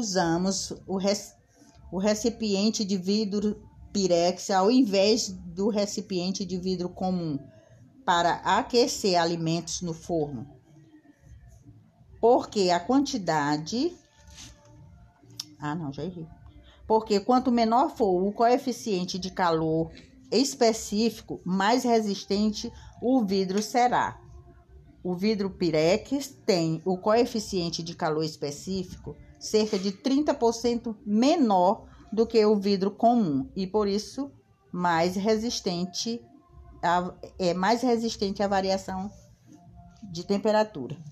usamos o, res, o recipiente de vidro Pirex ao invés do recipiente de vidro comum para aquecer alimentos no forno? Porque a quantidade. Ah, não, já errei. Porque quanto menor for o coeficiente de calor específico, mais resistente o vidro será. O vidro Pirex tem o coeficiente de calor específico cerca de 30% menor do que o vidro comum e por isso mais resistente a, é mais resistente à variação de temperatura.